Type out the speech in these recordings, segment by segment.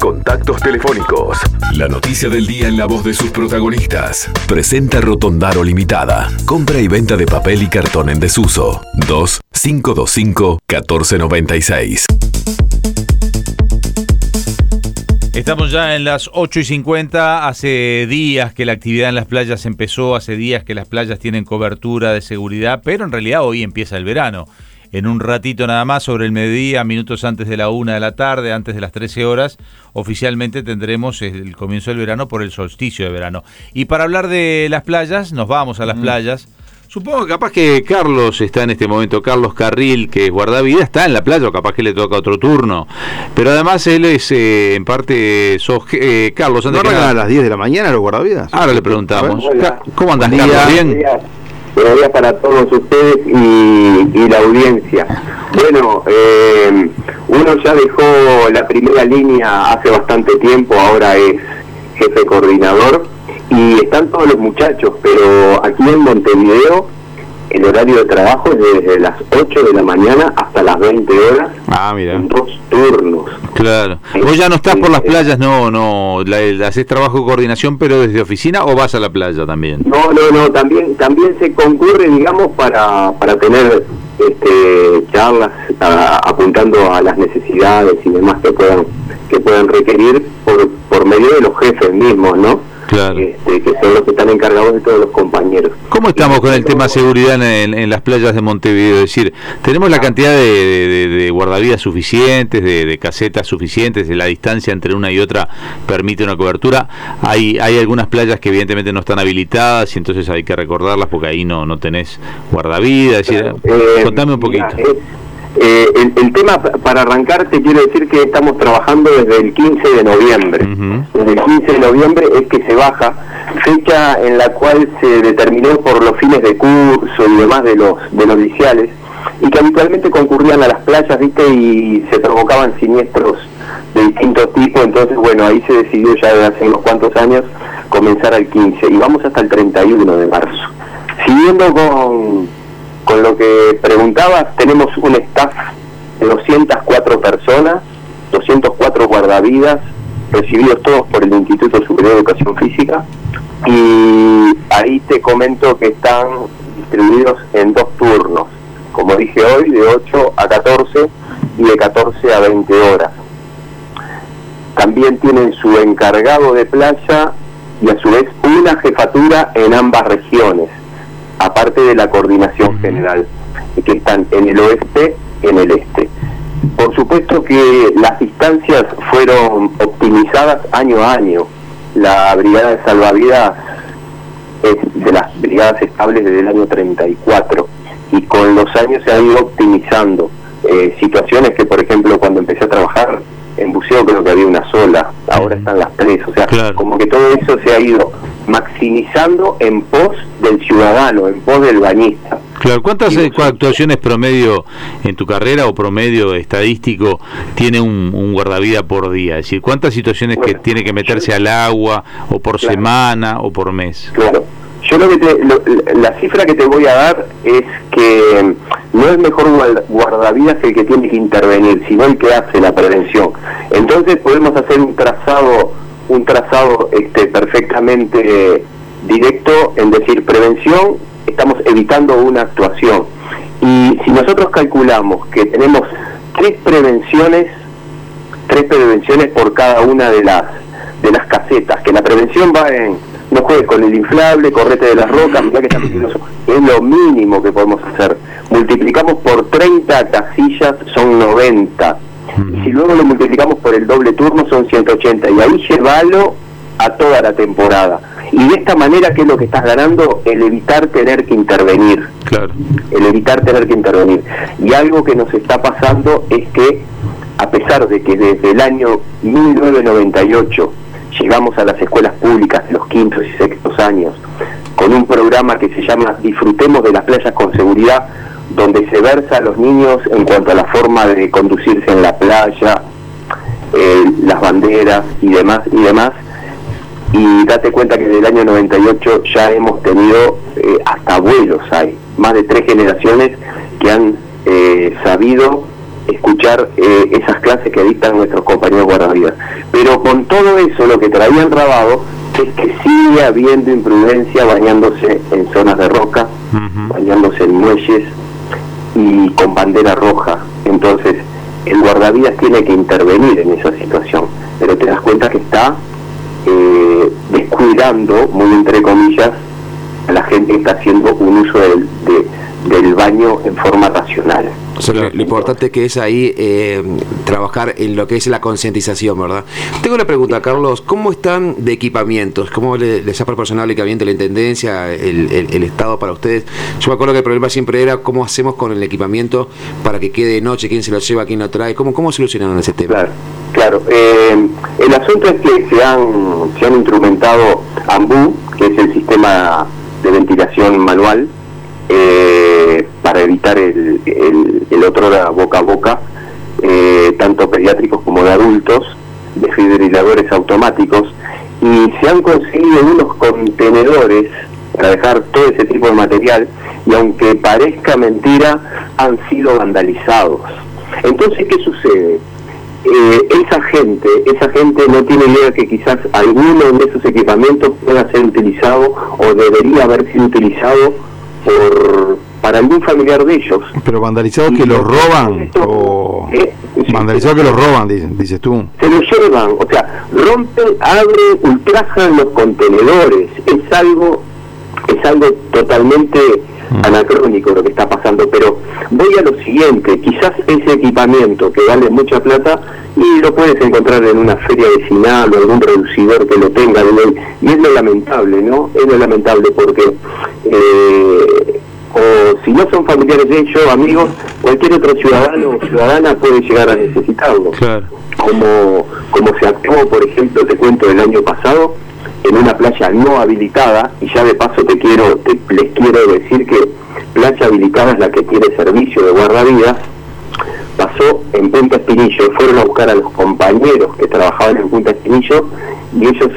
Contactos telefónicos. La noticia del día en la voz de sus protagonistas. Presenta Rotondaro Limitada. Compra y venta de papel y cartón en desuso. 2 525 1496. Estamos ya en las 8 y 50. Hace días que la actividad en las playas empezó, hace días que las playas tienen cobertura de seguridad, pero en realidad hoy empieza el verano. En un ratito nada más, sobre el mediodía, minutos antes de la una de la tarde, antes de las 13 horas, oficialmente tendremos el comienzo del verano por el solsticio de verano. Y para hablar de las playas, nos vamos a las playas. Supongo que capaz que Carlos está en este momento, Carlos Carril, que es guardavida, está en la playa, o capaz que le toca otro turno. Pero además él es, eh, en parte, sos, eh, Carlos, antes ¿No que a las 10 de la mañana los guardavidas? Ahora le preguntamos. ¿Cómo andas, Carlos? ¿Bien? Buenos días para todos ustedes y, la audiencia. Bueno, eh, uno ya dejó la primera línea hace bastante tiempo, ahora es jefe coordinador y están todos los muchachos, pero aquí en Montevideo el horario de trabajo es desde las 8 de la mañana hasta las 20 horas. Ah, mira. En dos turnos. Claro. Vos ya no estás por las playas, no, no, la, haces trabajo de coordinación, pero desde oficina o vas a la playa también. No, no, no, también, también se concurre, digamos, para, para tener este, charlas apuntando a las necesidades y demás que puedan que puedan requerir por, por medio de los jefes mismos, ¿no? Este, que son los que están encargados de todos los compañeros. ¿Cómo estamos con el tema seguridad en, las playas de Montevideo? Es decir, ¿tenemos la cantidad de, guardavidas suficientes, de, casetas suficientes, de la distancia entre una y otra permite una cobertura? Hay, hay algunas playas que evidentemente no están habilitadas y entonces hay que recordarlas porque ahí no, no tenés guardavidas. Eh, contame un poquito. Eh, el, tema, para arrancar, te quiero decir que estamos trabajando desde el 15 de noviembre. Desde el 15 de noviembre es que se baja, fecha en la cual se determinó por los fines de curso y demás de los, de los y que habitualmente concurrían a las playas, ¿viste? Y se provocaban siniestros de distintos tipos, entonces, bueno, ahí se decidió ya desde hace unos cuantos años comenzar al 15, y vamos hasta el 31 de marzo. Siguiendo con con lo que preguntabas, tenemos un staff de 204 personas, 204 guardavidas, recibidos todos por el Instituto Superior de Educación Física, y ahí te comento que están distribuidos en dos turnos, como dije hoy, de 8 a 14 y de 14 a 20 horas. También tienen su encargado de playa y a su vez una jefatura en ambas regiones aparte de la coordinación general, que están en el oeste y en el este. Por supuesto que las distancias fueron optimizadas año a año. La brigada de salvavidas es de las brigadas estables desde el año 34 y con los años se ha ido optimizando. Eh, situaciones que, por ejemplo, cuando empecé a trabajar en buceo creo que había una sola, ahora están las tres, o sea, como que todo eso se ha ido maximizando en pos del ciudadano, en pos del bañista. Claro, ¿cuántas eh, actuaciones promedio en tu carrera o promedio estadístico tiene un, guardavida por día? Es decir, ¿cuántas situaciones que tiene que meterse al agua o por semana o por mes? Claro. Yo lo que la cifra que te voy a dar es que no es mejor guardavidas el que tiene que intervenir, sino el que hace la prevención. Entonces podemos hacer un trazado un trazado este, perfectamente directo en decir prevención, estamos evitando una actuación. Y si nosotros calculamos que tenemos tres prevenciones, tres prevenciones por cada una de las de las casetas, que la prevención va en no juegues con el inflable, correte de las rocas, que es lo mínimo que podemos hacer. Multiplicamos por 30 casillas, son 90 y si luego lo multiplicamos por el doble turno son 180 y ahí llévalo a toda la temporada. Y de esta manera, ¿qué es lo que estás ganando? El evitar tener que intervenir. Claro. El evitar tener que intervenir. Y algo que nos está pasando es que, a pesar de que desde el año 1998 llegamos a las escuelas públicas de los quintos y sextos años con un programa que se llama Disfrutemos de las playas con seguridad, donde se versa a los niños en cuanto a la forma de conducirse en la playa, eh, las banderas y demás y demás. Y date cuenta que desde el año 98 ya hemos tenido eh, hasta abuelos hay, más de tres generaciones que han eh, sabido escuchar esas clases que dictan nuestros compañeros guardavidas. Pero con todo eso, lo que traían grabado es que sigue habiendo imprudencia bañándose en zonas de roca, bañándose en muelles y con bandera roja. Entonces, el guardavidas tiene que intervenir en esa situación, pero te das cuenta que está eh, descuidando, muy entre comillas, a la gente que está haciendo un uso del, del baño en forma racional. Lo, importante que es ahí eh, trabajar en lo que es la concientización, ¿verdad? Tengo una pregunta, Carlos. ¿Cómo están de equipamientos? ¿Cómo les, ha proporcionado el equipamiento la Intendencia, el, el, Estado para ustedes? Yo me acuerdo que el problema siempre era cómo hacemos con el equipamiento para que quede de noche, quién se lo lleva, quién lo trae. ¿Cómo, cómo solucionaron ese tema? Claro, claro. Eh, el asunto es que se han, se han instrumentado AMBU, que es el sistema de ventilación manual, eh, evitar el, el, otro boca a boca, eh, tanto pediátricos como de adultos, desfibriladores automáticos, y se han conseguido unos contenedores para dejar todo ese tipo de material, y aunque parezca mentira, han sido vandalizados. Entonces, ¿qué sucede? Eh, esa gente, esa gente no tiene idea que quizás alguno de esos equipamientos pueda ser utilizado o debería haber sido utilizado por para algún familiar de ellos. Pero vandalizados que los roban o eh, vandalizados que los roban, dices, tú. Se los llevan, o sea, rompen, abren, ultrajan los contenedores. Es algo es algo totalmente mm. anacrónico lo que está pasando, pero voy a lo siguiente, quizás ese equipamiento que vale mucha plata y lo puedes encontrar en una feria vecinal o algún reducidor que lo tenga, y es lo lamentable, ¿no? Es lo lamentable porque eh, si no son familiares de ellos, amigos, cualquier otro ciudadano o ciudadana puede llegar a necesitarlo. Como, como se actuó, por ejemplo, te cuento el año pasado, en una playa no habilitada, y ya de paso te quiero, les quiero decir que playa habilitada es la que tiene servicio de guardavidas, pasó en Punta Espinillo, fueron a buscar a los compañeros que trabajaban en Punta Espinillo y ellos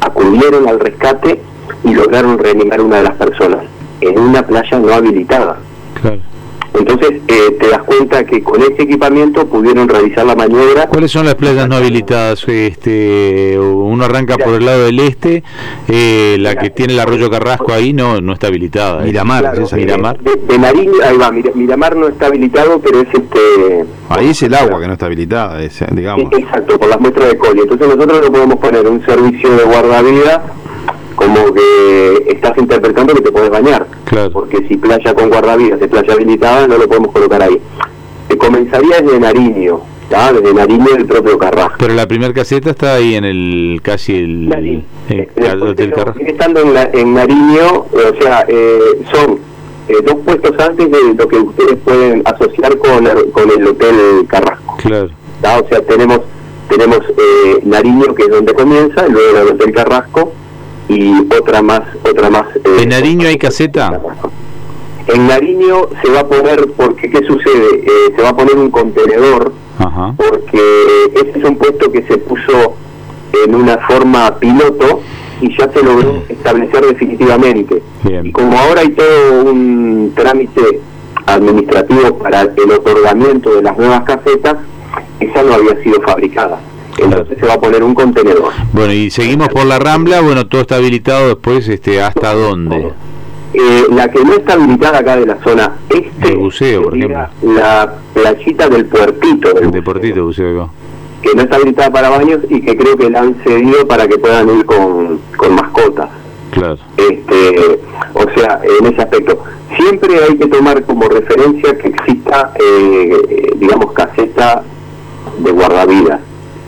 acudieron al rescate y lograron reanimar una de las personas en una playa no habilitada. Entonces eh, te das cuenta que con ese equipamiento pudieron realizar la maniobra. ¿Cuáles son las playas no habilitadas? Este, uno arranca por el lado del este, eh, la que tiene el arroyo Carrasco ahí no no está habilitada. ¿eh? Miramar, Miramar. De, ahí va, Miramar no está habilitado, pero es este. Ahí es el agua que no está habilitada, digamos. Exacto, por las muestras de coli. Entonces nosotros no podemos poner un servicio de guardavidas como que estás interpretando que te puedes bañar. Porque si playa con guardavidas es playa habilitada, no lo podemos colocar ahí. Comenzaría desde Nariño, desde Nariño del propio Carrasco. Pero la primera caseta está ahí en el casi el, hotel Carrasco. Estando en, en Nariño, o sea, eh, son eh, dos puestos antes de lo que ustedes pueden asociar con el, con el hotel Carrasco. Claro. O sea, tenemos tenemos eh, Nariño que es donde comienza, y luego el hotel Carrasco y otra más otra más eh, en Nariño hay caseta en Nariño se va a poner porque qué sucede eh, se va a poner un contenedor porque este es un puesto que se puso en una forma piloto y ya se logró establecer definitivamente. Y como ahora hay todo un trámite administrativo para el otorgamiento de las nuevas casetas esa no había sido fabricada entonces se va a poner un contenedor. Bueno, y seguimos por la Rambla, bueno, todo está habilitado después, este, ¿hasta dónde? Eh, la que no está habilitada acá de la zona este, el buceo, por ejemplo. la playita del puertito. Del de puertito, buceo, que no está habilitada para baños y que creo que la han cedido para que puedan ir con, con mascotas. Claro. Este, o sea, en ese aspecto. Siempre hay que tomar como referencia que exista, eh, digamos, caseta de guardavidas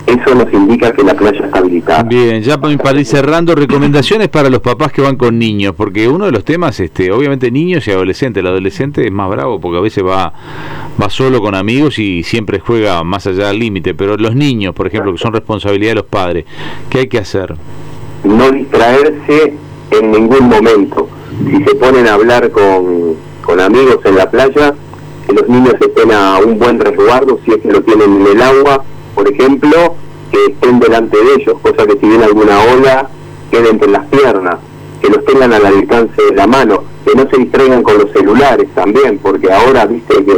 eso nos indica que la playa está habilitada. Bien, ya para ir cerrando, recomendaciones para los papás que van con niños, porque uno de los temas, este, obviamente niños y adolescentes, el adolescente es más bravo porque a veces va, va solo con amigos y siempre juega más allá del límite, pero los niños, por ejemplo, que son responsabilidad de los padres, ¿qué hay que hacer? No distraerse en ningún momento. Si se ponen a hablar con, con amigos en la playa, que los niños estén a un buen resguardo, si es que lo tienen en el agua, por ejemplo, que estén delante de ellos, cosa que si viene alguna ola, quede entre las piernas, que los tengan al alcance de la mano, que no se distraigan con los celulares también, porque ahora viste que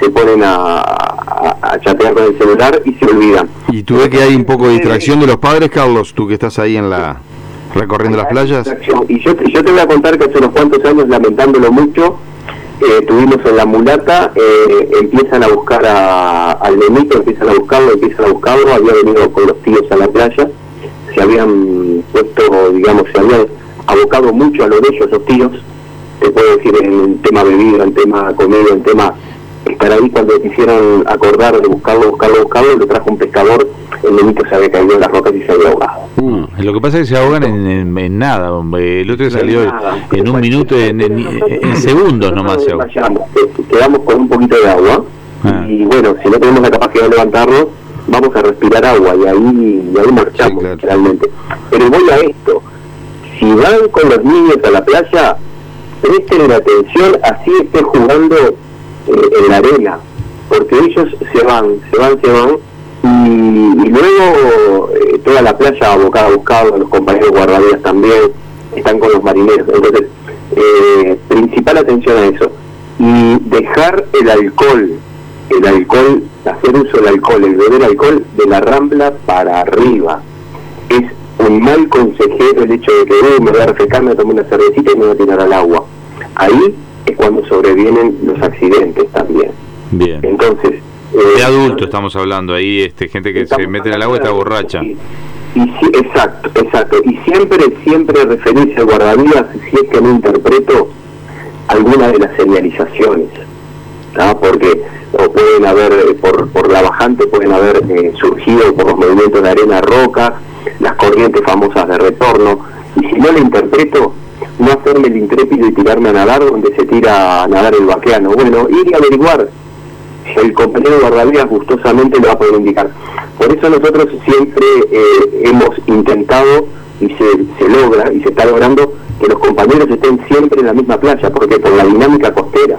se ponen a, a, chatear con el celular y se olvidan. ¿Y tú ves que hay un poco de distracción de los padres, Carlos? Tú que estás ahí en la recorriendo las playas. Y yo, yo te voy a contar que hace unos cuantos años, lamentándolo mucho, eh, tuvimos en la mulata, eh, empiezan a buscar a, al nenito, empiezan a buscarlo, empiezan a buscarlo, había venido con los tíos a la playa, se habían puesto, digamos, se habían abocado mucho a lo de ellos, los tíos, te puedo decir en tema bebida, en tema comida, en tema estar ahí cuando quisieron acordar de buscarlo, buscarlo, buscarlo, lo trajo un pescador, el nenito se había caído en las rocas y se había ahogado. Lo que pasa es que se ahogan en, nada, el otro salió en un minuto, en, segundos nomás se ahogó. Quedamos con un poquito de agua. Ah. y bueno, si no tenemos la capacidad de levantarnos, vamos a respirar agua y ahí, y ahí marchamos realmente. Pero voy a esto, si van con los niños a la playa, presten atención, así esté jugando eh, en la arena, porque ellos se van, se van, se van, y, luego eh, toda la playa abocada a buscar, los compañeros guardavidas también, están con los marineros. Entonces, eh, principal atención a eso. Y dejar el alcohol, el alcohol, hacer uso del alcohol, el beber alcohol de la rambla para arriba. Es un mal consejero el hecho de que me voy a refrescar, me tomo una cervecita y me voy a tirar al agua. Ahí es cuando sobrevienen los accidentes también. Bien. Entonces... de eh, adulto estamos hablando ahí, este gente que se mete en el agua y está borracha. Y, exacto, exacto. Y siempre, siempre referirse al guardavidas si es que no interpreto alguna de las señalizaciones. Porque o pueden haber, eh, por, por la bajante, pueden haber eh, surgido por los movimientos de arena roca, las corrientes famosas de retorno. Y si no lo interpreto, no hacerme el intrépido y tirarme a nadar donde se tira a nadar el vaqueano. Bueno, ir y averiguar el compañero guardavidas gustosamente lo va a poder indicar. Por eso nosotros siempre eh, hemos intentado y se, se logra y se está logrando que los compañeros estén siempre en la misma playa, porque por la dinámica costera,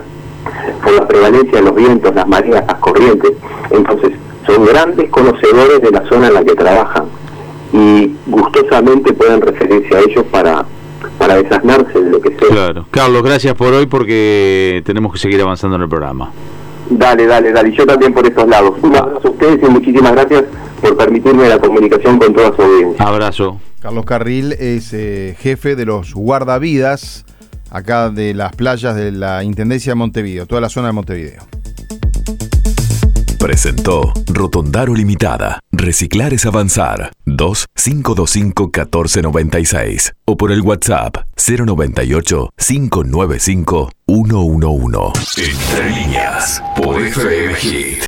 por la prevalencia de los vientos, las mareas, las corrientes, entonces son grandes conocedores de la zona en la que trabajan y gustosamente pueden referirse a ellos para para desasnarse de lo que sea. Claro. Carlos, gracias por hoy porque tenemos que seguir avanzando en el programa. Dale, dale, dale. Y yo también por estos lados. Un abrazo a ustedes y muchísimas gracias por permitirme la comunicación con toda su audiencia. Abrazo. Carlos Carril es eh, jefe de los guardavidas acá de las playas de la Intendencia de Montevideo, toda la zona de Montevideo. Presentó Rotondaro Limitada. Reciclar es avanzar. 2-525-1496. O por el WhatsApp 098-595-111. Entre líneas. Por FM Hit.